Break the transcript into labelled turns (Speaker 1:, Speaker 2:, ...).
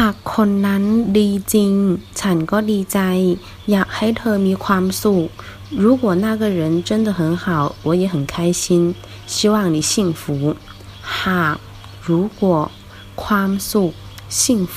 Speaker 1: หากคนนั้นดีจริง ฉันก็ดีใจ อยากให้เธอมีความสุข如果那个人真的很好我也很开心希望你幸福หาก如果ความสุข幸福